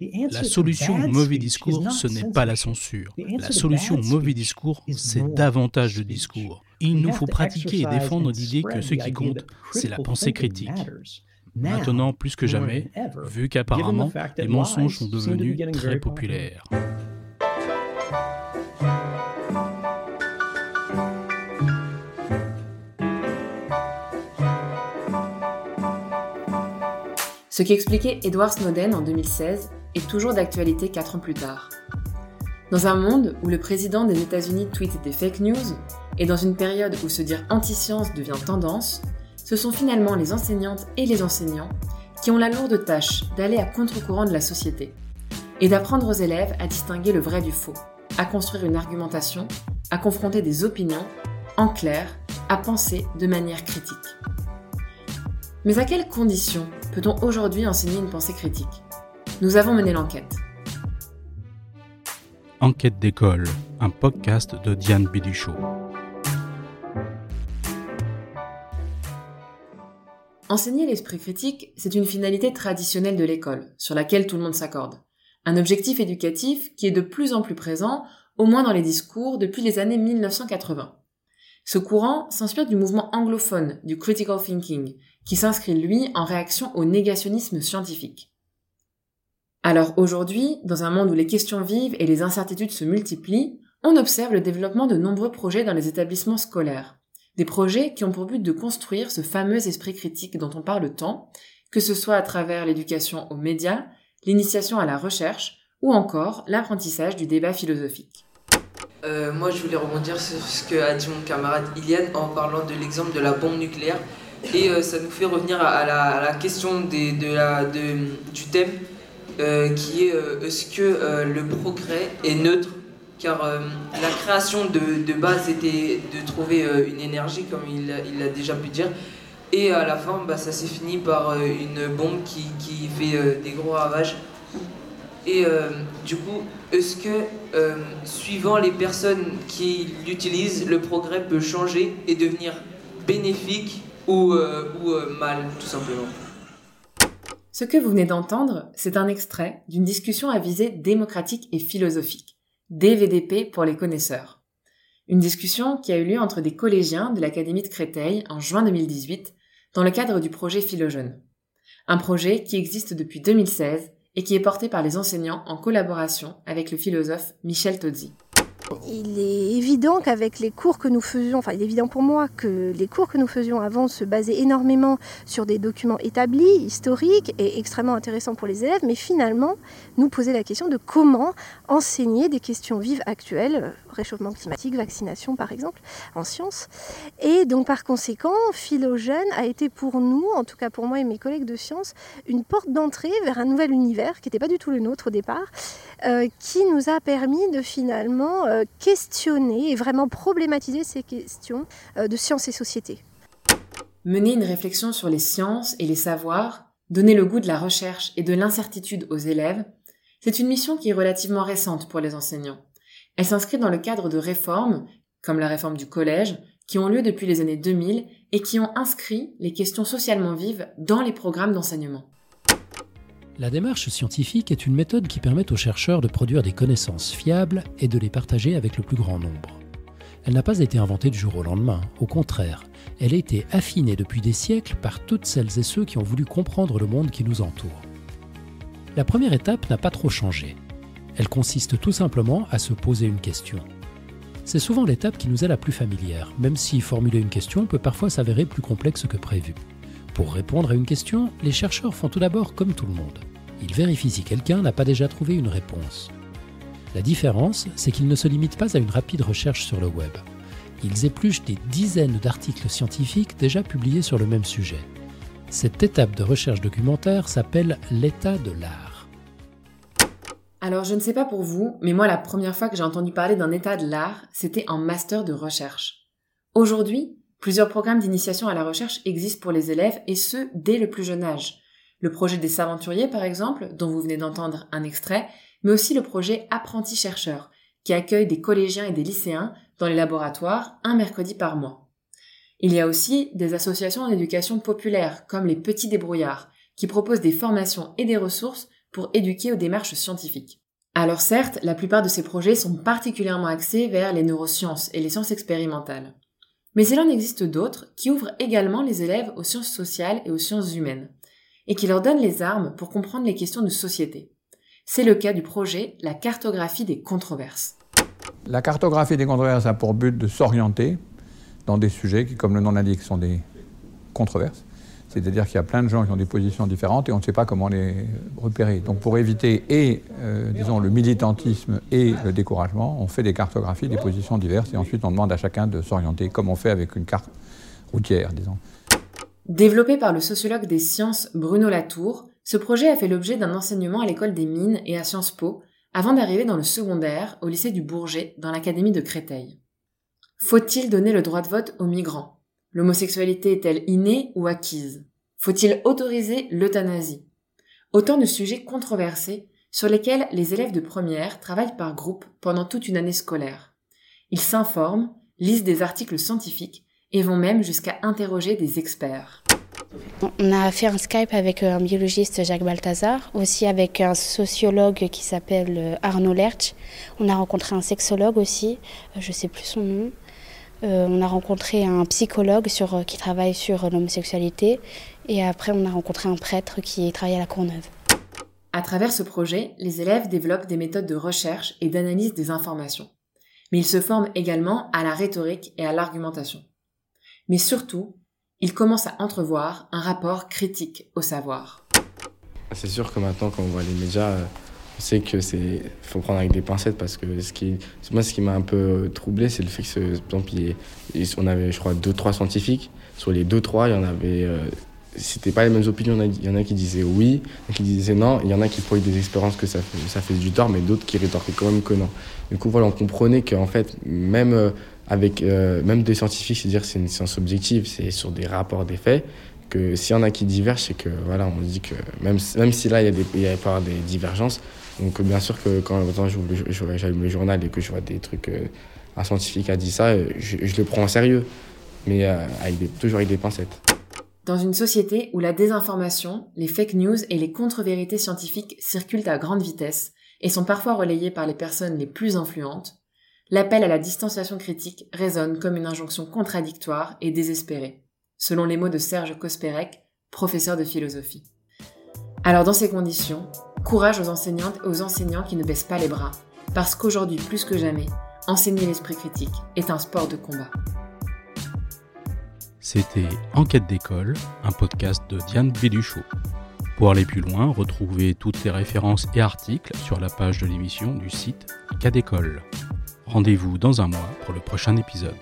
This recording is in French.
La solution au mauvais discours, ce n'est pas la censure. La solution au mauvais discours, c'est davantage de discours. Il nous faut pratiquer et défendre l'idée que ce qui compte, c'est la pensée critique. Maintenant, plus que jamais, vu qu'apparemment, les mensonges sont devenus très populaires. Ce qu'expliquait Edward Snowden en 2016 toujours d'actualité 4 ans plus tard. Dans un monde où le président des États-Unis tweet des fake news, et dans une période où se dire anti-science devient tendance, ce sont finalement les enseignantes et les enseignants qui ont la lourde tâche d'aller à contre-courant de la société et d'apprendre aux élèves à distinguer le vrai du faux, à construire une argumentation, à confronter des opinions, en clair, à penser de manière critique. Mais à quelles conditions peut-on aujourd'hui enseigner une pensée critique? Nous avons mené l'enquête. Enquête d'école, un podcast de Diane Biduchot. Enseigner l'esprit critique, c'est une finalité traditionnelle de l'école, sur laquelle tout le monde s'accorde. Un objectif éducatif qui est de plus en plus présent, au moins dans les discours, depuis les années 1980. Ce courant s'inspire du mouvement anglophone du critical thinking, qui s'inscrit lui en réaction au négationnisme scientifique. Alors aujourd'hui, dans un monde où les questions vivent et les incertitudes se multiplient, on observe le développement de nombreux projets dans les établissements scolaires. Des projets qui ont pour but de construire ce fameux esprit critique dont on parle tant, que ce soit à travers l'éducation aux médias, l'initiation à la recherche ou encore l'apprentissage du débat philosophique. Euh, moi, je voulais rebondir sur ce que dit mon camarade Iliane en parlant de l'exemple de la bombe nucléaire. Et euh, ça nous fait revenir à, la, question du thème qui est est-ce que le progrès est neutre? Car la création de, base était de trouver une énergie, comme il, il l'a déjà pu dire. Et à la fin, bah, ça s'est fini par une bombe qui, qui fait des gros ravages. Et du coup, est-ce que, suivant les personnes qui l'utilisent, le progrès peut changer et devenir bénéfique ou, euh, ou euh, mal, tout simplement? Ce que vous venez d'entendre, c'est un extrait d'une discussion à visée démocratique et philosophique, DVDP pour les connaisseurs. Une discussion qui a eu lieu entre des collégiens de l'Académie de Créteil en juin 2018 dans le cadre du projet Philojeune. Un projet qui existe depuis 2016 et qui est porté par les enseignants en collaboration avec le philosophe Michel Tozzi. Il est évident qu'avec les cours que nous faisions, enfin il est évident pour moi que les cours que nous faisions avant se basaient énormément sur des documents établis, historiques et extrêmement intéressants pour les élèves, mais finalement nous poser la question de comment enseigner des questions vives actuelles, réchauffement climatique, vaccination par exemple, en sciences. Et donc par conséquent, Philogène a été pour nous, en tout cas pour moi et mes collègues de sciences, une porte d'entrée vers un nouvel univers qui n'était pas du tout le nôtre au départ, euh, qui nous a permis de finalement euh, questionner et vraiment problématiser ces questions euh, de sciences et société. Mener une réflexion sur les sciences et les savoirs, donner le goût de la recherche et de l'incertitude aux élèves, c'est une mission qui est relativement récente pour les enseignants. Elle s'inscrit dans le cadre de réformes, comme la réforme du collège, qui ont lieu depuis les années 2000 et qui ont inscrit les questions socialement vives dans les programmes d'enseignement. La démarche scientifique est une méthode qui permet aux chercheurs de produire des connaissances fiables et de les partager avec le plus grand nombre. Elle n'a pas été inventée du jour au lendemain, au contraire, elle a été affinée depuis des siècles par toutes celles et ceux qui ont voulu comprendre le monde qui nous entoure. La première étape n'a pas trop changé. Elle consiste tout simplement à se poser une question. C'est souvent l'étape qui nous est la plus familière, même si formuler une question peut parfois s'avérer plus complexe que prévu. Pour répondre à une question, les chercheurs font tout d'abord comme tout le monde. Ils vérifient si quelqu'un n'a pas déjà trouvé une réponse. La différence, c'est qu'ils ne se limitent pas à une rapide recherche sur le web. Ils épluchent des dizaines d'articles scientifiques déjà publiés sur le même sujet. Cette étape de recherche documentaire s'appelle l'état de l'art. Alors je ne sais pas pour vous, mais moi la première fois que j'ai entendu parler d'un état de l'art, c'était en master de recherche. Aujourd'hui, Plusieurs programmes d'initiation à la recherche existent pour les élèves et ce, dès le plus jeune âge. Le projet des Saventuriers, par exemple, dont vous venez d'entendre un extrait, mais aussi le projet Apprenti chercheur, qui accueille des collégiens et des lycéens dans les laboratoires un mercredi par mois. Il y a aussi des associations d'éducation populaire, comme les Petits Débrouillards, qui proposent des formations et des ressources pour éduquer aux démarches scientifiques. Alors certes, la plupart de ces projets sont particulièrement axés vers les neurosciences et les sciences expérimentales. Mais il en existe d'autres qui ouvrent également les élèves aux sciences sociales et aux sciences humaines, et qui leur donnent les armes pour comprendre les questions de société. C'est le cas du projet La cartographie des controverses. La cartographie des controverses a pour but de s'orienter dans des sujets qui, comme le nom l'indique, sont des controverses. C'est-à-dire qu'il y a plein de gens qui ont des positions différentes et on ne sait pas comment les repérer. Donc pour éviter et, euh, disons, le militantisme et le découragement, on fait des cartographies des positions diverses et ensuite on demande à chacun de s'orienter comme on fait avec une carte routière, disons. Développé par le sociologue des sciences Bruno Latour, ce projet a fait l'objet d'un enseignement à l'école des mines et à Sciences Po avant d'arriver dans le secondaire au lycée du Bourget dans l'académie de Créteil. Faut-il donner le droit de vote aux migrants? L'homosexualité est-elle innée ou acquise? Faut-il autoriser l'euthanasie? Autant de sujets controversés sur lesquels les élèves de première travaillent par groupe pendant toute une année scolaire. Ils s'informent, lisent des articles scientifiques et vont même jusqu'à interroger des experts. On a fait un Skype avec un biologiste Jacques Balthazar, aussi avec un sociologue qui s'appelle euh, Arnaud Lerch. On a rencontré un sexologue aussi, euh, je ne sais plus son nom. Euh, on a rencontré un psychologue sur, euh, qui travaille sur l'homosexualité et après on a rencontré un prêtre qui travaille à la Courneuve. À travers ce projet, les élèves développent des méthodes de recherche et d'analyse des informations. Mais ils se forment également à la rhétorique et à l'argumentation. Mais surtout, ils commencent à entrevoir un rapport critique au savoir. C'est sûr que maintenant, quand on voit les médias, on sait que c'est faut prendre avec des pincettes parce que ce qui moi ce qui m'a un peu troublé c'est le fait que par exemple, on avait je crois deux trois scientifiques. Sur les deux trois il y en avait euh, c'était pas les mêmes opinions. Il y en a qui disaient oui qui disaient non il y en a qui prenaient des expériences que ça fait du tort mais d'autres qui rétorquaient quand même que non. Du coup voilà on comprenait qu'en fait même euh, avec euh, même des scientifiques c'est dire c'est une science objective c'est sur des rapports des faits que s'il y en a qui divergent c'est que voilà on dit que même même si là il y a des il y a pas des divergences donc bien sûr que quand j'allume le journal et que je vois des trucs, euh, un scientifique a dit ça, euh, je, le prends au sérieux, mais euh, toujours avec des pincettes. Dans une société où la désinformation, les fake news et les contre-vérités scientifiques circulent à grande vitesse et sont parfois relayées par les personnes les plus influentes, l'appel à la distanciation critique résonne comme une injonction contradictoire et désespérée, selon les mots de Serge Kospérek, professeur de philosophie. Alors dans ces conditions, courage aux enseignantes et aux enseignants qui ne baissent pas les bras, parce qu'aujourd'hui plus que jamais, enseigner l'esprit critique est un sport de combat. C'était Enquête d'école, un podcast de Diane Béduchot. Pour aller plus loin, retrouvez toutes les références et articles sur la page de l'émission du site Cas d'école. Rendez-vous dans un mois pour le prochain épisode.